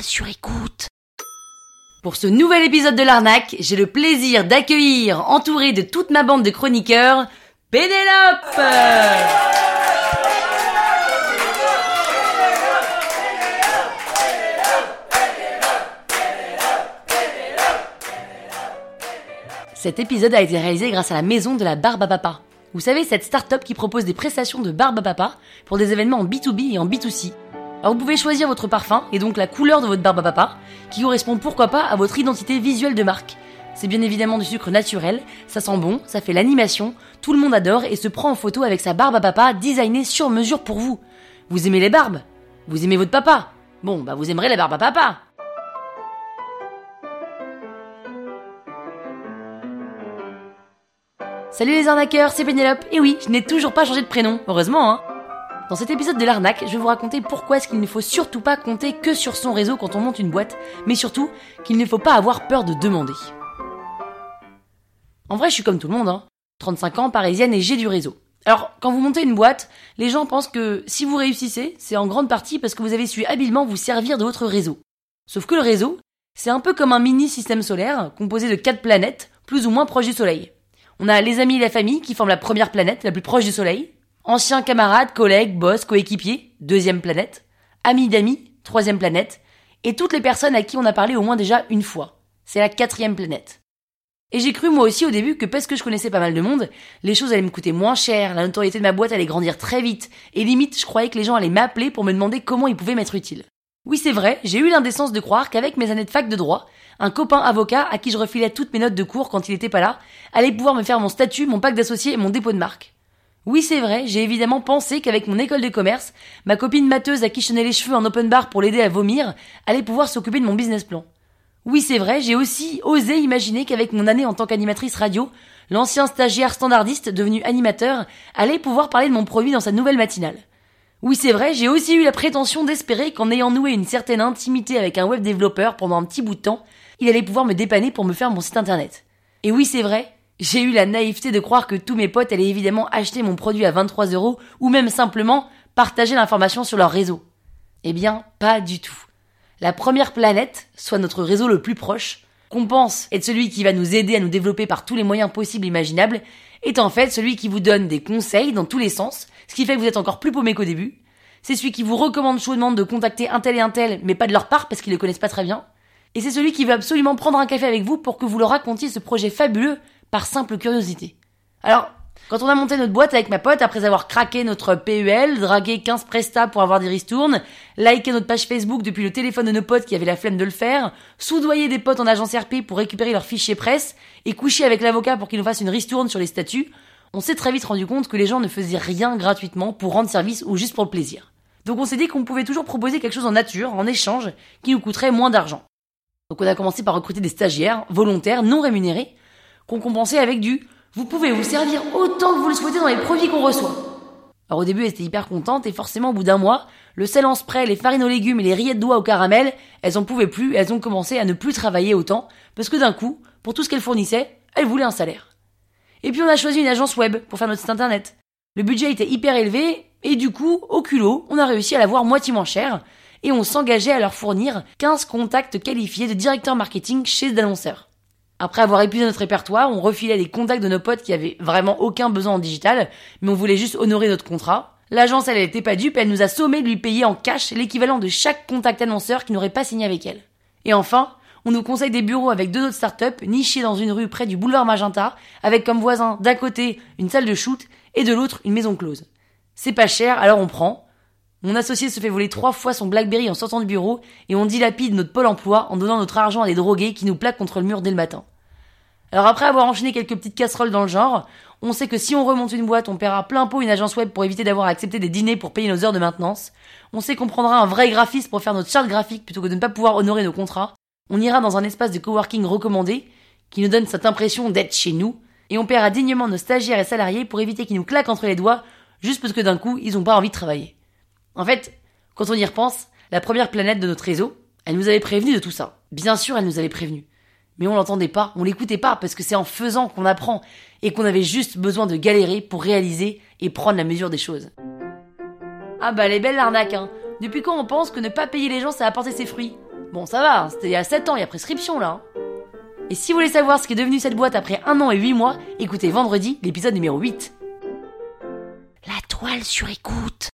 sur écoute. Pour ce nouvel épisode de l'arnaque, j'ai le plaisir d'accueillir, entouré de toute ma bande de chroniqueurs, Pénélope Cet épisode a été réalisé grâce à la maison de la barbe à papa. Vous savez, cette start-up qui propose des prestations de barbe à papa pour des événements en B2B et en B2C. Alors vous pouvez choisir votre parfum et donc la couleur de votre barbe à papa, qui correspond pourquoi pas à votre identité visuelle de marque. C'est bien évidemment du sucre naturel, ça sent bon, ça fait l'animation, tout le monde adore et se prend en photo avec sa barbe à papa designée sur mesure pour vous. Vous aimez les barbes? Vous aimez votre papa? Bon, bah vous aimerez la barbe à papa Salut les arnaqueurs, c'est Pénélope. Et oui, je n'ai toujours pas changé de prénom, heureusement hein. Dans cet épisode de l'arnaque, je vais vous raconter pourquoi est-ce qu'il ne faut surtout pas compter que sur son réseau quand on monte une boîte, mais surtout qu'il ne faut pas avoir peur de demander. En vrai, je suis comme tout le monde, hein. 35 ans, parisienne et j'ai du réseau. Alors, quand vous montez une boîte, les gens pensent que si vous réussissez, c'est en grande partie parce que vous avez su habilement vous servir de votre réseau. Sauf que le réseau, c'est un peu comme un mini système solaire composé de quatre planètes, plus ou moins proches du Soleil. On a les amis et la famille qui forment la première planète, la plus proche du Soleil. Anciens camarades, collègues, boss, coéquipiers, deuxième planète. Amis d'amis, troisième planète. Et toutes les personnes à qui on a parlé au moins déjà une fois. C'est la quatrième planète. Et j'ai cru moi aussi au début que parce que je connaissais pas mal de monde, les choses allaient me coûter moins cher, la notoriété de ma boîte allait grandir très vite, et limite je croyais que les gens allaient m'appeler pour me demander comment ils pouvaient m'être utiles. Oui c'est vrai, j'ai eu l'indécence de croire qu'avec mes années de fac de droit, un copain avocat à qui je refilais toutes mes notes de cours quand il était pas là, allait pouvoir me faire mon statut, mon pack d'associés et mon dépôt de marque. Oui, c'est vrai, j'ai évidemment pensé qu'avec mon école de commerce, ma copine mateuse à qui je tenais les cheveux en open bar pour l'aider à vomir, allait pouvoir s'occuper de mon business plan. Oui, c'est vrai, j'ai aussi osé imaginer qu'avec mon année en tant qu'animatrice radio, l'ancien stagiaire standardiste devenu animateur allait pouvoir parler de mon produit dans sa nouvelle matinale. Oui, c'est vrai, j'ai aussi eu la prétention d'espérer qu'en ayant noué une certaine intimité avec un web développeur pendant un petit bout de temps, il allait pouvoir me dépanner pour me faire mon site internet. Et oui, c'est vrai, j'ai eu la naïveté de croire que tous mes potes allaient évidemment acheter mon produit à 23 euros ou même simplement partager l'information sur leur réseau. Eh bien, pas du tout. La première planète, soit notre réseau le plus proche, qu'on pense être celui qui va nous aider à nous développer par tous les moyens possibles et imaginables, est en fait celui qui vous donne des conseils dans tous les sens, ce qui fait que vous êtes encore plus paumé qu'au début. C'est celui qui vous recommande chaudement de contacter un tel et un tel, mais pas de leur part parce qu'ils le connaissent pas très bien. Et c'est celui qui veut absolument prendre un café avec vous pour que vous leur racontiez ce projet fabuleux par simple curiosité. Alors, quand on a monté notre boîte avec ma pote, après avoir craqué notre PEL, dragué 15 prestats pour avoir des ristournes, liké notre page Facebook depuis le téléphone de nos potes qui avaient la flemme de le faire, soudoyer des potes en agence RP pour récupérer leurs fichiers presse, et coucher avec l'avocat pour qu'il nous fasse une ristourne sur les statuts, on s'est très vite rendu compte que les gens ne faisaient rien gratuitement pour rendre service ou juste pour le plaisir. Donc on s'est dit qu'on pouvait toujours proposer quelque chose en nature, en échange, qui nous coûterait moins d'argent. Donc on a commencé par recruter des stagiaires, volontaires, non rémunérés, qu'on compensait avec du vous pouvez vous servir autant que vous le souhaitez dans les produits qu'on reçoit. Alors au début, elles étaient hyper contentes et forcément au bout d'un mois, le sel en spray, les farines aux légumes et les rillettes d'oie au caramel, elles en pouvaient plus elles ont commencé à ne plus travailler autant parce que d'un coup, pour tout ce qu'elles fournissaient, elles voulaient un salaire. Et puis on a choisi une agence web pour faire notre site internet. Le budget était hyper élevé et du coup, au culot, on a réussi à l'avoir moitié moins cher et on s'engageait à leur fournir 15 contacts qualifiés de directeurs marketing chez les annonceurs. Après avoir épuisé notre répertoire, on refilait les contacts de nos potes qui avaient vraiment aucun besoin en digital, mais on voulait juste honorer notre contrat. L'agence, elle, elle était pas dupe, elle nous a sommé de lui payer en cash l'équivalent de chaque contact annonceur qui n'aurait pas signé avec elle. Et enfin, on nous conseille des bureaux avec deux autres startups nichés dans une rue près du boulevard Magenta, avec comme voisin d'un côté une salle de shoot et de l'autre une maison close. C'est pas cher, alors on prend. Mon associé se fait voler trois fois son Blackberry en sortant du bureau et on dilapide notre pôle emploi en donnant notre argent à des drogués qui nous plaquent contre le mur dès le matin. Alors après avoir enchaîné quelques petites casseroles dans le genre, on sait que si on remonte une boîte, on paiera plein pot une agence web pour éviter d'avoir accepté des dîners pour payer nos heures de maintenance. On sait qu'on prendra un vrai graphiste pour faire notre charte graphique plutôt que de ne pas pouvoir honorer nos contrats. On ira dans un espace de coworking recommandé qui nous donne cette impression d'être chez nous. Et on paiera dignement nos stagiaires et salariés pour éviter qu'ils nous claquent entre les doigts juste parce que d'un coup, ils ont pas envie de travailler. En fait, quand on y repense, la première planète de notre réseau, elle nous avait prévenu de tout ça. Bien sûr, elle nous avait prévenu. Mais on l'entendait pas, on l'écoutait pas, parce que c'est en faisant qu'on apprend, et qu'on avait juste besoin de galérer pour réaliser et prendre la mesure des choses. Ah bah elle est belle l'arnaque, hein. Depuis quand on pense que ne pas payer les gens ça a apporté ses fruits? Bon, ça va, c'était il y a 7 ans, il y a prescription là. hein. Et si vous voulez savoir ce qu'est devenu cette boîte après un an et 8 mois, écoutez vendredi l'épisode numéro 8. La toile sur écoute.